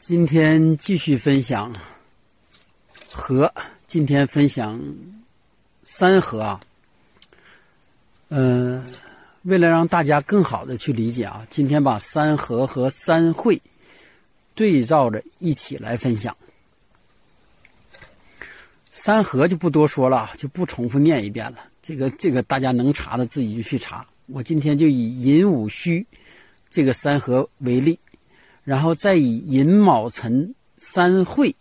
今天继续分享和今天分享三合啊，嗯、为了让大家更好的去理解啊，今天把三合和三会对照着一起来分享。三合就不多说了，就不重复念一遍了。这个这个大家能查的自己就去查。我今天就以寅午戌这个三合为例。然后再以寅卯辰三会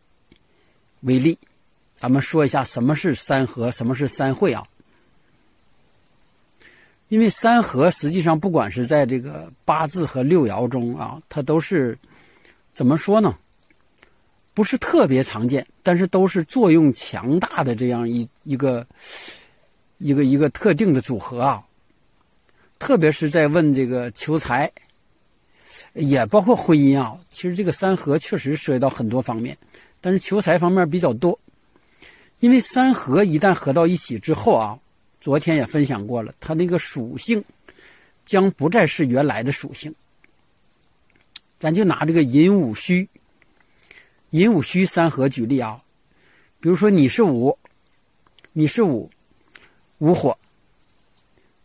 为例，咱们说一下什么是三合，什么是三会啊？因为三合实际上不管是在这个八字和六爻中啊，它都是怎么说呢？不是特别常见，但是都是作用强大的这样一一个一个一个特定的组合啊。特别是在问这个求财。也包括婚姻啊，其实这个三合确实涉及到很多方面，但是求财方面比较多。因为三合一旦合到一起之后啊，昨天也分享过了，它那个属性将不再是原来的属性。咱就拿这个寅午戌，寅午戌三合举例啊，比如说你是午，你是午，午火。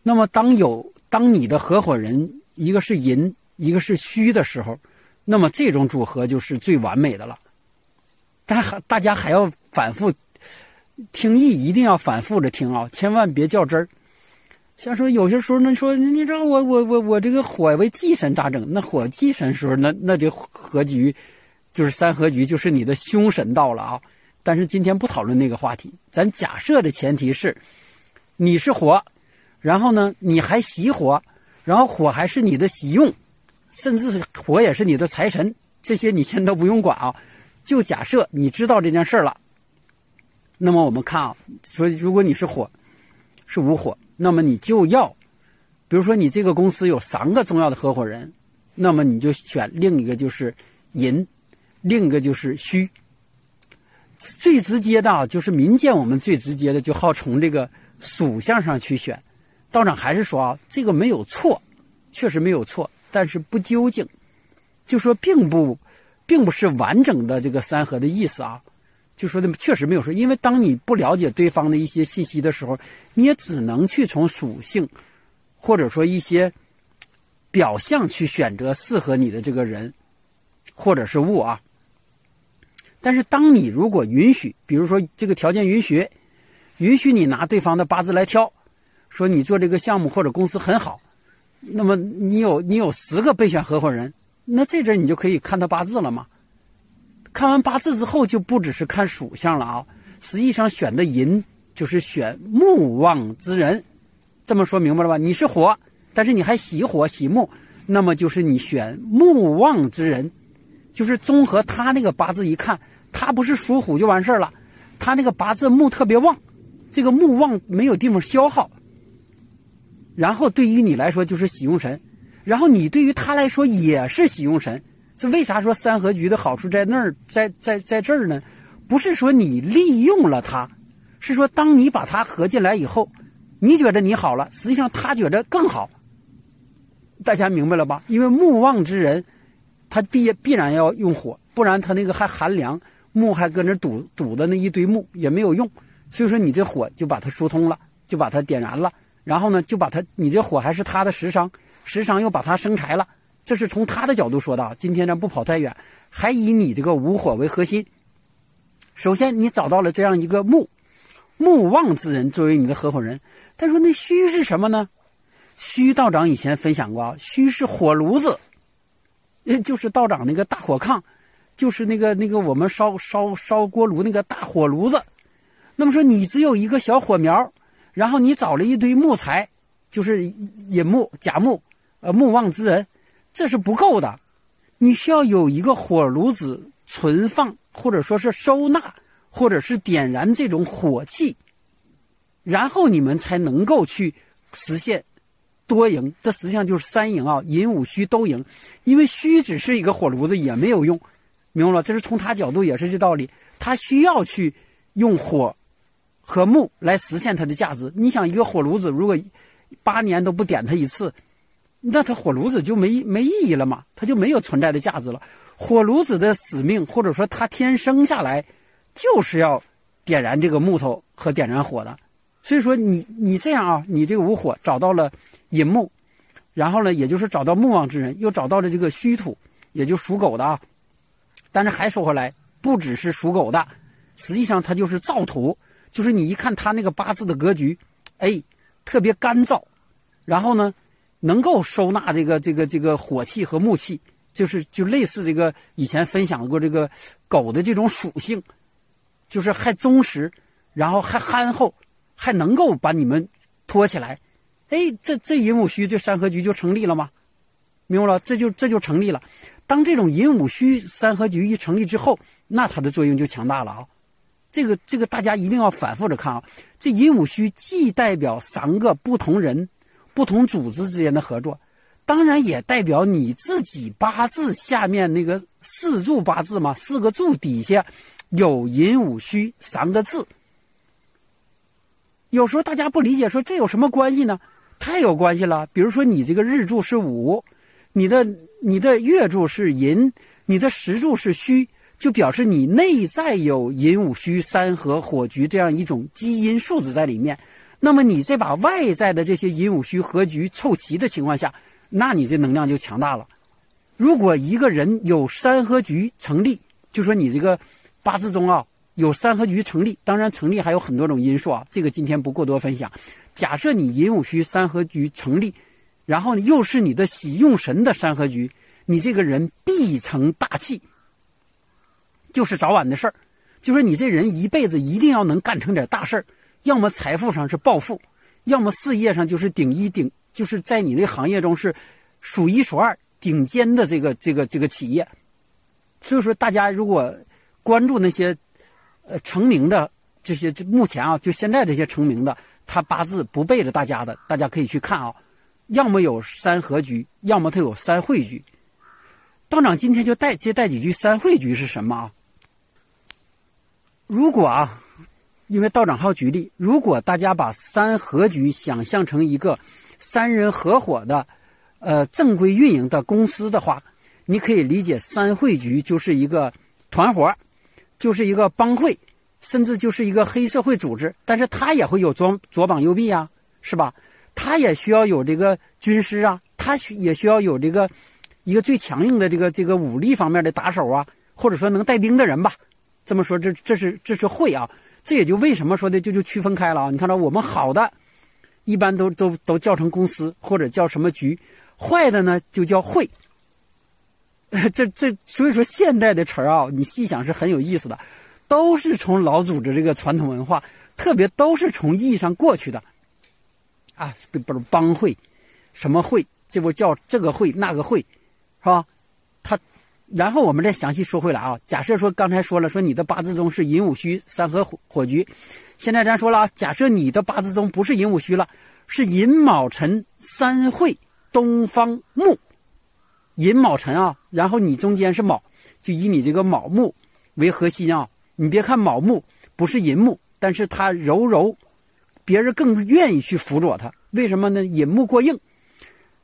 那么当有当你的合伙人一个是寅。一个是虚的时候，那么这种组合就是最完美的了。但还大家还要反复听意，一定要反复着听啊，千万别较真儿。像说有些时候，那说你知道我我我我这个火为忌神咋整？那火忌神时候，那那这合局就是三合局，就是你的凶神到了啊。但是今天不讨论那个话题，咱假设的前提是你是火，然后呢你还喜火，然后火还是你的喜用。甚至是火也是你的财神，这些你先都不用管啊。就假设你知道这件事了，那么我们看啊，说如果你是火，是无火，那么你就要，比如说你这个公司有三个重要的合伙人，那么你就选另一个就是寅，另一个就是戌。最直接的啊，就是民间我们最直接的就好从这个属相上去选。道长还是说啊，这个没有错，确实没有错。但是不究竟，就说并不，并不是完整的这个三合的意思啊。就说的确实没有说，因为当你不了解对方的一些信息的时候，你也只能去从属性，或者说一些表象去选择适合你的这个人，或者是物啊。但是当你如果允许，比如说这个条件允许，允许你拿对方的八字来挑，说你做这个项目或者公司很好。那么你有你有十个备选合伙人，那这阵你就可以看他八字了吗？看完八字之后，就不只是看属相了啊。实际上选的寅就是选木旺之人，这么说明白了吧？你是火，但是你还喜火喜木，那么就是你选木旺之人，就是综合他那个八字一看，他不是属虎就完事儿了，他那个八字木特别旺，这个木旺没有地方消耗。然后对于你来说就是喜用神，然后你对于他来说也是喜用神。这为啥说三合局的好处在那儿，在在在这儿呢？不是说你利用了他，是说当你把他合进来以后，你觉得你好了，实际上他觉得更好。大家明白了吧？因为木旺之人，他必必然要用火，不然他那个还寒凉，木还搁那堵堵的那一堆木也没有用。所以说你这火就把它疏通了，就把它点燃了。然后呢，就把他，你这火还是他的食伤，食伤又把他生财了，这是从他的角度说的啊。今天咱不跑太远，还以你这个无火为核心。首先，你找到了这样一个木，木旺之人作为你的合伙人。他说：“那虚是什么呢？虚道长以前分享过啊，戌是火炉子，就是道长那个大火炕，就是那个那个我们烧烧烧锅炉那个大火炉子。那么说，你只有一个小火苗。”然后你找了一堆木材，就是引木、甲木，呃，木旺之人，这是不够的。你需要有一个火炉子存放，或者说是收纳，或者是点燃这种火气，然后你们才能够去实现多赢。这实际上就是三赢啊，寅午戌都赢。因为戌只是一个火炉子也没有用，明白了？这是从他角度也是这道理，他需要去用火。和木来实现它的价值。你想，一个火炉子如果八年都不点它一次，那它火炉子就没没意义了嘛，它就没有存在的价值了。火炉子的使命，或者说它天生下来就是要点燃这个木头和点燃火的。所以说，你你这样啊，你这个无火找到了引木，然后呢，也就是找到木旺之人，又找到了这个虚土，也就属狗的啊。但是还说回来，不只是属狗的，实际上它就是造土，就是你一看他那个八字的格局，哎，特别干燥，然后呢，能够收纳这个这个这个火气和木气。就是就类似这个以前分享过这个狗的这种属性，就是还忠实，然后还憨厚，还能够把你们拖起来。哎，这这寅午戌这三合局就成立了吗？明白了，这就这就成立了。当这种寅午戌三合局一成立之后，那它的作用就强大了啊。这个这个大家一定要反复着看啊。这寅午戌既代表三个不同人、不同组织之间的合作。当然也代表你自己八字下面那个四柱八字嘛，四个柱底下有寅午戌三个字。有时候大家不理解，说这有什么关系呢？太有关系了。比如说你这个日柱是午，你的你的月柱是寅，你的时柱是戌，就表示你内在有寅午戌三合火局这样一种基因素质在里面。那么你再把外在的这些寅午戌合局凑齐的情况下。那你这能量就强大了。如果一个人有三合局成立，就说你这个八字中啊有三合局成立，当然成立还有很多种因素啊，这个今天不过多分享。假设你寅午戌三合局成立，然后又是你的喜用神的三合局，你这个人必成大器，就是早晚的事儿。就说你这人一辈子一定要能干成点大事儿，要么财富上是暴富，要么事业上就是顶一顶。就是在你那行业中是数一数二顶尖的这个这个这个企业，所以说大家如果关注那些呃成名的这些，目前啊就现在这些成名的，他八字不背着大家的，大家可以去看啊，要么有三合局，要么他有三会局。道长今天就带接带几句三会局是什么啊？如果啊，因为道长还要举例，如果大家把三合局想象成一个。三人合伙的，呃，正规运营的公司的话，你可以理解三会局就是一个团伙，就是一个帮会，甚至就是一个黑社会组织。但是他也会有左左膀右臂啊，是吧？他也需要有这个军师啊，他需也需要有这个一个最强硬的这个这个武力方面的打手啊，或者说能带兵的人吧。这么说，这这是这是会啊，这也就为什么说的就就区分开了啊。你看到我们好的。一般都都都叫成公司或者叫什么局，坏的呢就叫会。这这所以说现代的词儿啊，你细想是很有意思的，都是从老组织这个传统文化，特别都是从意义上过去的。啊，不是帮会，什么会，这不叫这个会那个会，是吧？他，然后我们再详细说回来啊。假设说刚才说了，说你的八字中是寅午戌三合火火局。现在咱说了啊，假设你的八字中不是寅午戌了，是寅卯辰三会东方木，寅卯辰啊，然后你中间是卯，就以你这个卯木为核心啊。你别看卯木不是寅木，但是它柔柔，别人更愿意去辅佐它。为什么呢？寅木过硬。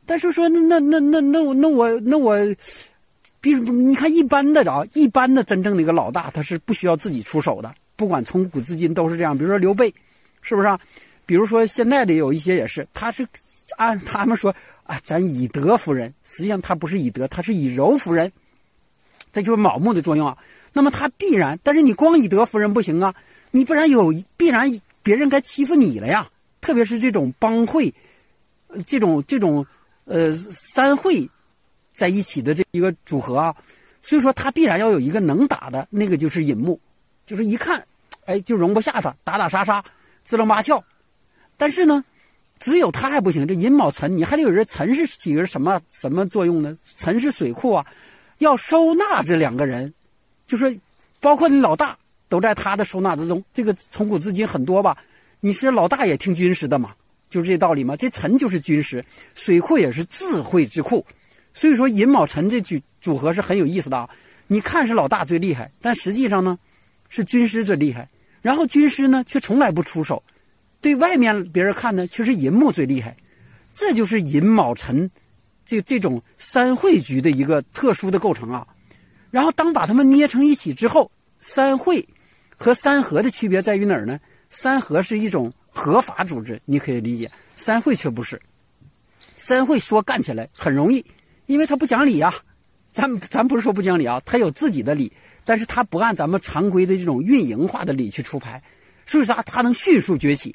但是说那那那那那我那我那我，比如你看一般的啊，一般的真正的一个老大，他是不需要自己出手的。不管从古至今都是这样，比如说刘备，是不是啊？比如说现在的有一些也是，他是按他们说啊，咱以德服人，实际上他不是以德，他是以柔服人，这就是卯木的作用啊。那么他必然，但是你光以德服人不行啊，你不然有必然别人该欺负你了呀。特别是这种帮会，这种这种呃三会在一起的这一个组合啊，所以说他必然要有一个能打的那个就是尹木，就是一看。哎，就容不下他，打打杀杀，支棱八翘。但是呢，只有他还不行。这寅卯辰，你还得有人辰是起个什么什么作用呢？辰是水库啊，要收纳这两个人，就是包括你老大都在他的收纳之中。这个从古至今很多吧？你是老大也听军师的嘛？就是这道理嘛。这辰就是军师，水库也是智慧之库。所以说寅卯辰这组组合是很有意思的啊。你看是老大最厉害，但实际上呢？是军师最厉害，然后军师呢却从来不出手，对外面别人看呢却是寅木最厉害，这就是寅卯辰这这种三会局的一个特殊的构成啊。然后当把它们捏成一起之后，三会和三合的区别在于哪儿呢？三合是一种合法组织，你可以理解；三会却不是。三会说干起来很容易，因为他不讲理啊。咱咱不是说不讲理啊，他有自己的理，但是他不按咱们常规的这种运营化的理去出牌，所以啥他能迅速崛起。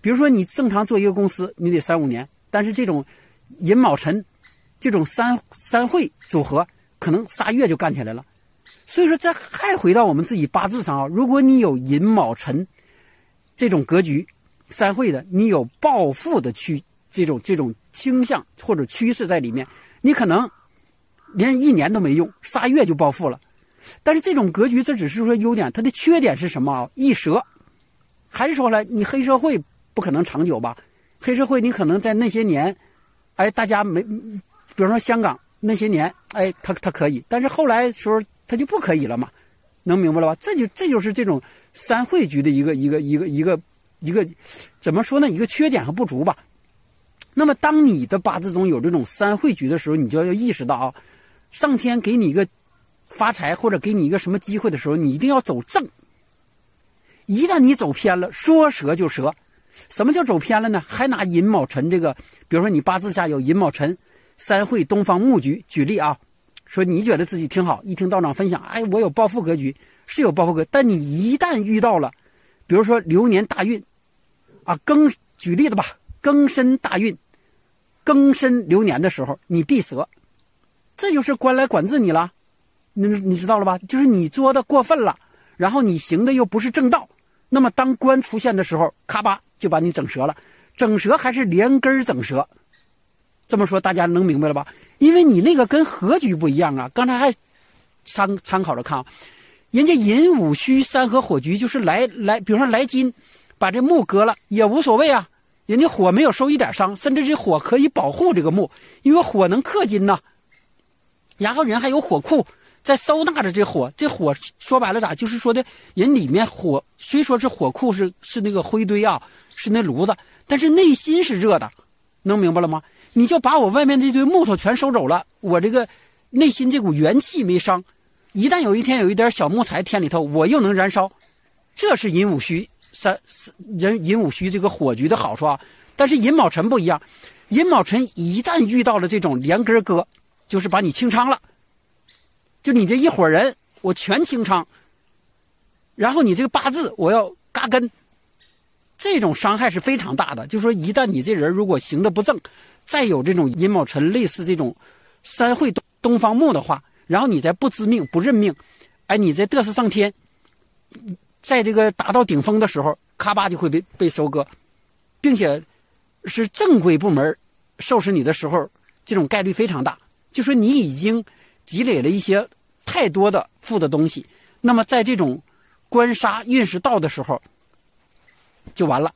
比如说你正常做一个公司，你得三五年。但是这种寅卯辰，这种三三会组合，可能仨月就干起来了。所以说，这还回到我们自己八字上啊。如果你有寅卯辰这种格局，三会的，你有暴富的趋这种这种倾向或者趋势在里面，你可能连一年都没用，仨月就暴富了。但是这种格局，这只是说优点，它的缺点是什么啊？易折。还是说了，你黑社会不可能长久吧？黑社会，你可能在那些年，哎，大家没，比如说香港那些年，哎，他他可以，但是后来时候他就不可以了嘛，能明白了吧？这就这就是这种三会局的一个一个一个一个一个怎么说呢？一个缺点和不足吧。那么，当你的八字中有这种三会局的时候，你就要意识到啊，上天给你一个发财或者给你一个什么机会的时候，你一定要走正。一旦你走偏了，说折就折。什么叫走偏了呢？还拿寅卯辰这个，比如说你八字下有寅卯辰，三会东方木局，举例啊，说你觉得自己挺好，一听道长分享，哎，我有暴富格局，是有暴富格，但你一旦遇到了，比如说流年大运，啊，庚，举例子吧，庚申大运，庚申流年的时候，你必折，这就是官来管制你了，你你知道了吧？就是你作的过分了，然后你行的又不是正道，那么当官出现的时候，咔吧。就把你整折了，整折还是连根整折，这么说大家能明白了吧？因为你那个跟合局不一样啊。刚才还参参考着看啊，人家寅午戌三合火局就是来来，比如说来金，把这木割了也无所谓啊，人家火没有受一点伤，甚至这火可以保护这个木，因为火能克金呐。然后人还有火库。在收纳着这火，这火说白了咋？就是说的人里面火虽说是火库是是那个灰堆啊，是那炉子，但是内心是热的，能明白了吗？你就把我外面这堆木头全收走了，我这个内心这股元气没伤，一旦有一天有一点小木材添里头，我又能燃烧，这是寅午戌三人寅午戌这个火局的好处啊。但是寅卯辰不一样，寅卯辰一旦遇到了这种连根割，就是把你清仓了。就你这一伙人，我全清仓。然后你这个八字，我要嘎根，这种伤害是非常大的。就说一旦你这人如果行的不正，再有这种寅卯辰类似这种三会东东方木的话，然后你再不知命不认命，哎，你再嘚瑟上天，在这个达到顶峰的时候，咔吧就会被被收割，并且是正规部门收拾你的时候，这种概率非常大。就说你已经。积累了一些太多的负的东西，那么在这种官杀运势到的时候，就完了。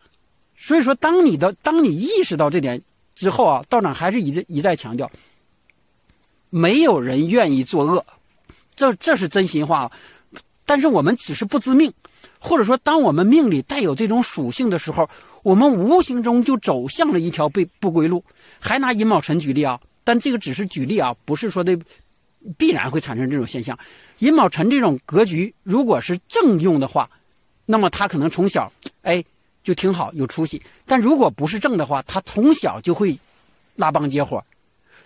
所以说，当你的当你意识到这点之后啊，道长还是一再一再强调，没有人愿意作恶，这这是真心话。但是我们只是不知命，或者说，当我们命里带有这种属性的时候，我们无形中就走向了一条被不归路。还拿寅卯辰举例啊，但这个只是举例啊，不是说的。必然会产生这种现象，寅卯辰这种格局，如果是正用的话，那么他可能从小哎就挺好，有出息；但如果不是正的话，他从小就会拉帮结伙，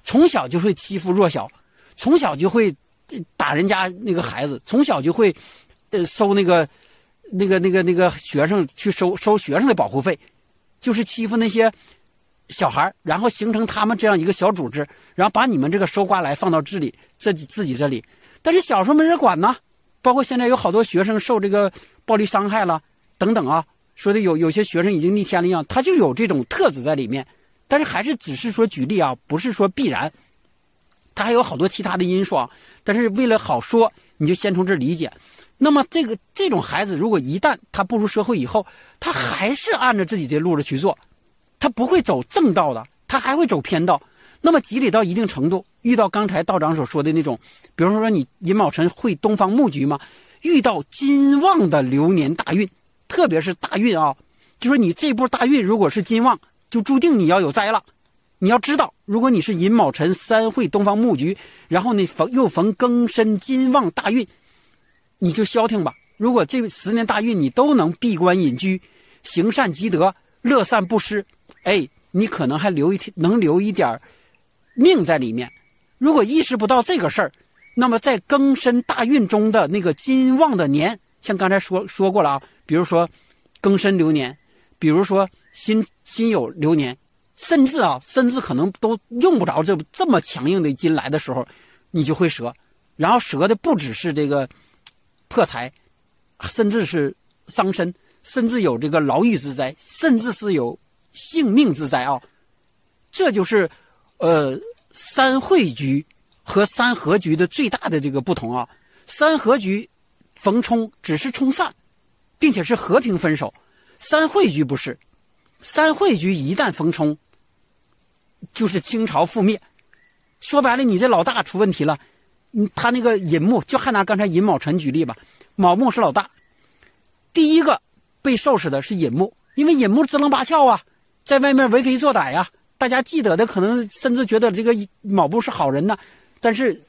从小就会欺负弱小，从小就会打人家那个孩子，从小就会呃收那个那个那个那个学生去收收学生的保护费，就是欺负那些。小孩然后形成他们这样一个小组织，然后把你们这个收刮来放到这里自己自己这里，但是小时候没人管呢，包括现在有好多学生受这个暴力伤害了等等啊，说的有有些学生已经逆天了一样，他就有这种特质在里面，但是还是只是说举例啊，不是说必然，他还有好多其他的因素啊，但是为了好说，你就先从这理解。那么这个这种孩子，如果一旦他步入社会以后，他还是按照自己这路子去做。他不会走正道的，他还会走偏道。那么积累到一定程度，遇到刚才道长所说的那种，比方说你寅卯辰会东方木局吗？遇到金旺的流年大运，特别是大运啊，就说你这波大运如果是金旺，就注定你要有灾了。你要知道，如果你是寅卯辰三会东方木局，然后呢逢又逢庚申金旺大运，你就消停吧。如果这十年大运你都能闭关隐居，行善积德，乐善不施，哎，你可能还留一天，能留一点命在里面。如果意识不到这个事儿，那么在庚申大运中的那个金旺的年，像刚才说说过了啊，比如说庚申流年，比如说辛辛酉流年，甚至啊，甚至可能都用不着这这么强硬的金来的时候，你就会折，然后折的不只是这个破财，甚至是伤身，甚至有这个牢狱之灾，甚至是有性命之灾啊！这就是呃。三会局和三合局的最大的这个不同啊，三合局逢冲只是冲散，并且是和平分手，三会局不是，三会局一旦逢冲，就是清朝覆灭。说白了，你这老大出问题了，嗯，他那个尹木，就还拿刚才尹卯辰举例吧，卯木是老大，第一个被收拾的是尹木，因为尹木支棱八翘啊，在外面为非作歹呀。大家记得的可能甚至觉得这个卯布是好人呢，但是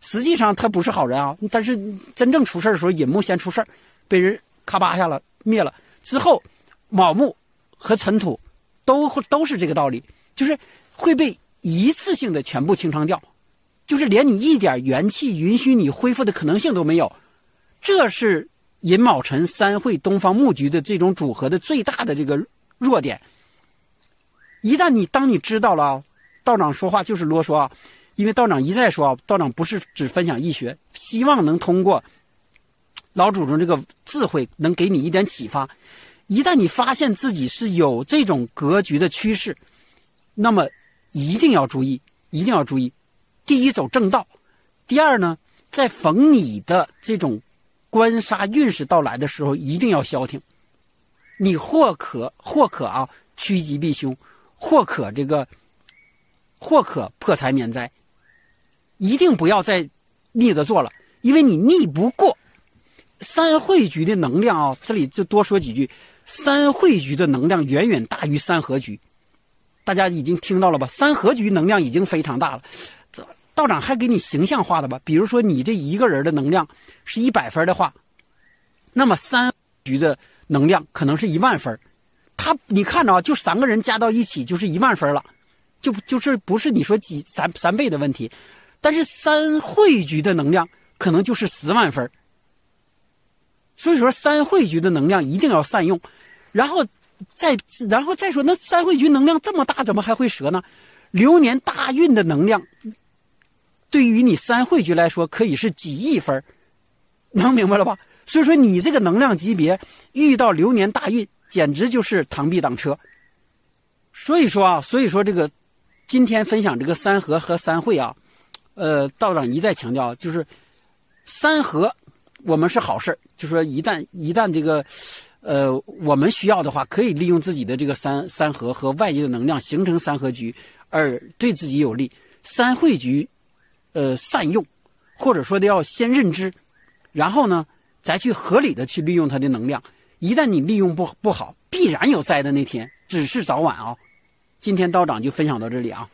实际上他不是好人啊。但是真正出事的时候，尹木先出事被人咔吧下了灭了。之后卯木和尘土都都是这个道理，就是会被一次性的全部清偿掉，就是连你一点元气允许你恢复的可能性都没有。这是寅卯辰三会东方木局的这种组合的最大的这个弱点。一旦你当你知道了，道长说话就是啰嗦啊，因为道长一再说啊，道长不是只分享易学，希望能通过老祖宗这个智慧，能给你一点启发。一旦你发现自己是有这种格局的趋势，那么一定要注意，一定要注意。第一，走正道；第二呢，在逢你的这种官杀运势到来的时候，一定要消停。你或可或可啊，趋吉避凶。或可这个，或可破财免灾，一定不要再逆着做了，因为你逆不过三会局的能量啊。这里就多说几句，三会局的能量远远大于三合局，大家已经听到了吧？三合局能量已经非常大了。这道长还给你形象化的吧？比如说你这一个人的能量是一百分的话，那么三局的能量可能是一万分。他，你看着啊，就三个人加到一起就是一万分了，就就是不是你说几三三倍的问题，但是三汇局的能量可能就是十万分所以说三汇局的能量一定要善用，然后再然后再说那三汇局能量这么大，怎么还会折呢？流年大运的能量，对于你三汇局来说可以是几亿分能明白了吧？所以说你这个能量级别遇到流年大运。简直就是螳臂挡车，所以说啊，所以说这个今天分享这个三合和三会啊，呃，道长一再强调，就是三合我们是好事就说一旦一旦这个呃我们需要的话，可以利用自己的这个三三合和外界的能量形成三合局，而对自己有利。三会局，呃，善用，或者说的要先认知，然后呢，再去合理的去利用它的能量。一旦你利用不不好，必然有灾的那天，只是早晚啊。今天道长就分享到这里啊。